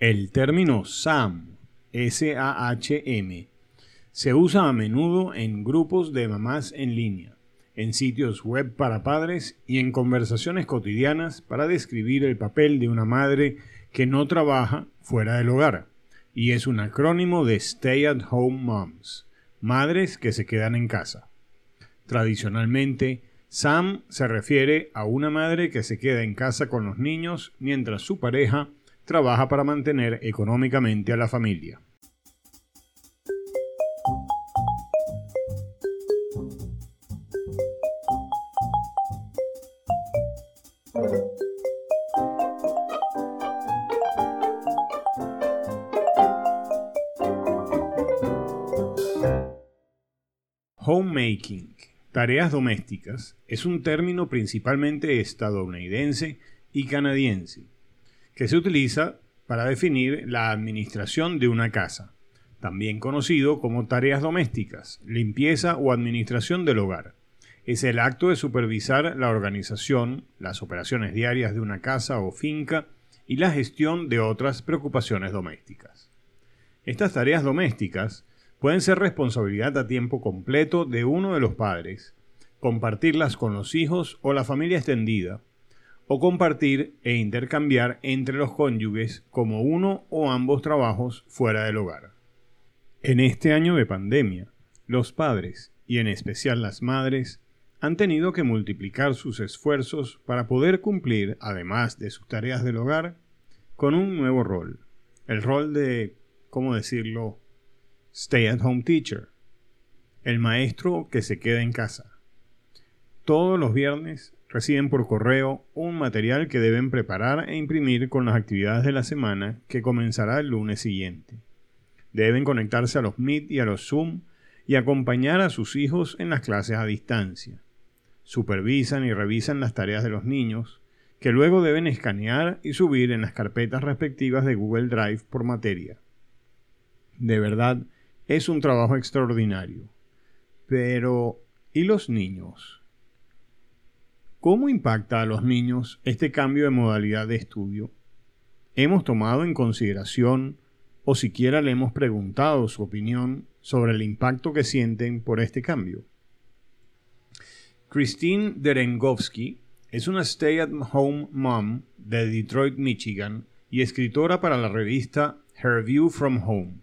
El término SAM, S-A-H-M, se usa a menudo en grupos de mamás en línea, en sitios web para padres y en conversaciones cotidianas para describir el papel de una madre que no trabaja fuera del hogar, y es un acrónimo de Stay at Home Moms, madres que se quedan en casa. Tradicionalmente, SAM se refiere a una madre que se queda en casa con los niños mientras su pareja trabaja para mantener económicamente a la familia. Homemaking, tareas domésticas, es un término principalmente estadounidense y canadiense que se utiliza para definir la administración de una casa, también conocido como tareas domésticas, limpieza o administración del hogar. Es el acto de supervisar la organización, las operaciones diarias de una casa o finca y la gestión de otras preocupaciones domésticas. Estas tareas domésticas pueden ser responsabilidad a tiempo completo de uno de los padres, compartirlas con los hijos o la familia extendida, o compartir e intercambiar entre los cónyuges como uno o ambos trabajos fuera del hogar. En este año de pandemia, los padres, y en especial las madres, han tenido que multiplicar sus esfuerzos para poder cumplir, además de sus tareas del hogar, con un nuevo rol, el rol de, ¿cómo decirlo?, stay at home teacher, el maestro que se queda en casa. Todos los viernes reciben por correo un material que deben preparar e imprimir con las actividades de la semana que comenzará el lunes siguiente. Deben conectarse a los Meet y a los Zoom y acompañar a sus hijos en las clases a distancia. Supervisan y revisan las tareas de los niños, que luego deben escanear y subir en las carpetas respectivas de Google Drive por materia. De verdad, es un trabajo extraordinario. Pero, ¿y los niños? ¿Cómo impacta a los niños este cambio de modalidad de estudio? ¿Hemos tomado en consideración o siquiera le hemos preguntado su opinión sobre el impacto que sienten por este cambio? Christine Derengovsky es una stay-at-home mom de Detroit, Michigan y escritora para la revista Her View from Home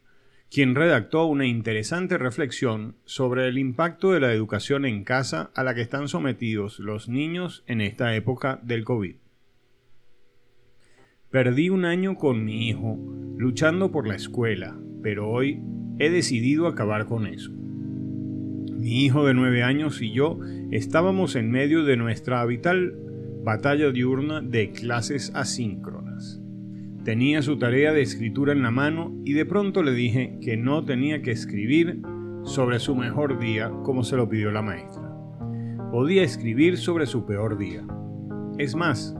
quien redactó una interesante reflexión sobre el impacto de la educación en casa a la que están sometidos los niños en esta época del COVID. Perdí un año con mi hijo, luchando por la escuela, pero hoy he decidido acabar con eso. Mi hijo de nueve años y yo estábamos en medio de nuestra habitual batalla diurna de clases asíncronas. Tenía su tarea de escritura en la mano y de pronto le dije que no tenía que escribir sobre su mejor día como se lo pidió la maestra. Podía escribir sobre su peor día. Es más,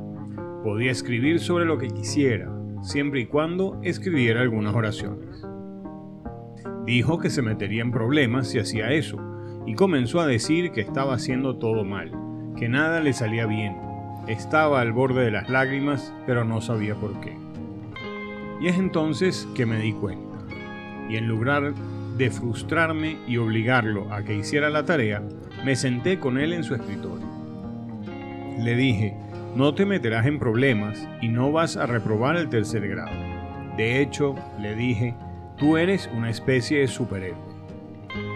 podía escribir sobre lo que quisiera, siempre y cuando escribiera algunas oraciones. Dijo que se metería en problemas si hacía eso, y comenzó a decir que estaba haciendo todo mal, que nada le salía bien. Estaba al borde de las lágrimas, pero no sabía por qué. Y es entonces que me di cuenta. Y en lugar de frustrarme y obligarlo a que hiciera la tarea, me senté con él en su escritorio. Le dije, no te meterás en problemas y no vas a reprobar el tercer grado. De hecho, le dije, tú eres una especie de superhéroe.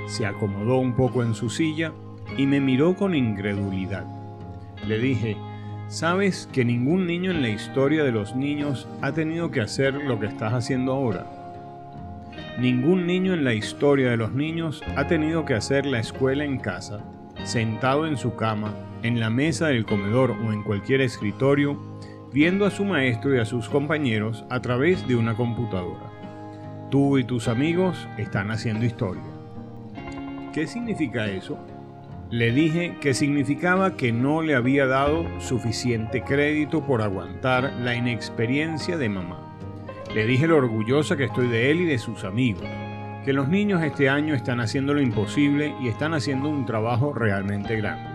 Se acomodó un poco en su silla y me miró con incredulidad. Le dije, ¿Sabes que ningún niño en la historia de los niños ha tenido que hacer lo que estás haciendo ahora? Ningún niño en la historia de los niños ha tenido que hacer la escuela en casa, sentado en su cama, en la mesa del comedor o en cualquier escritorio, viendo a su maestro y a sus compañeros a través de una computadora. Tú y tus amigos están haciendo historia. ¿Qué significa eso? Le dije que significaba que no le había dado suficiente crédito por aguantar la inexperiencia de mamá. Le dije lo orgullosa que estoy de él y de sus amigos, que los niños este año están haciendo lo imposible y están haciendo un trabajo realmente grande.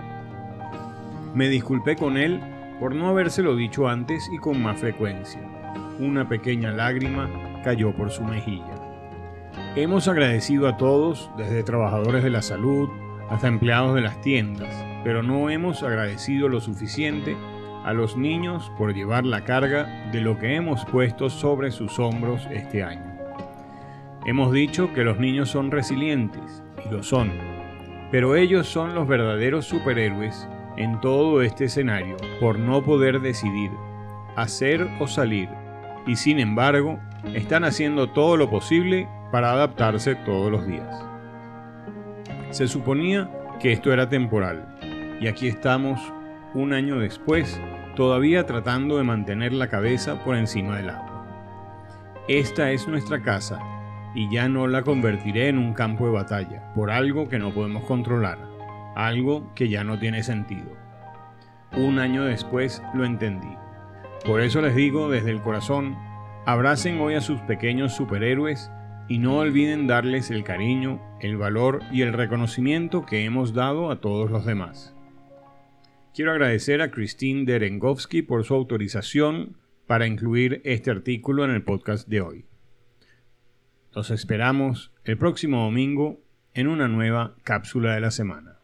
Me disculpé con él por no habérselo dicho antes y con más frecuencia. una pequeña lágrima cayó por su mejilla. Hemos agradecido a todos, desde trabajadores de la salud hasta empleados de las tiendas, pero no hemos agradecido lo suficiente a los niños por llevar la carga de lo que hemos puesto sobre sus hombros este año. Hemos dicho que los niños son resilientes, y lo son, pero ellos son los verdaderos superhéroes en todo este escenario por no poder decidir, hacer o salir, y sin embargo están haciendo todo lo posible para adaptarse todos los días. Se suponía que esto era temporal, y aquí estamos, un año después, todavía tratando de mantener la cabeza por encima del agua. Esta es nuestra casa y ya no la convertiré en un campo de batalla por algo que no podemos controlar, algo que ya no tiene sentido. Un año después lo entendí. Por eso les digo desde el corazón, abracen hoy a sus pequeños superhéroes y no olviden darles el cariño, el valor y el reconocimiento que hemos dado a todos los demás. Quiero agradecer a Christine Derengovsky por su autorización para incluir este artículo en el podcast de hoy. Los esperamos el próximo domingo en una nueva cápsula de la semana.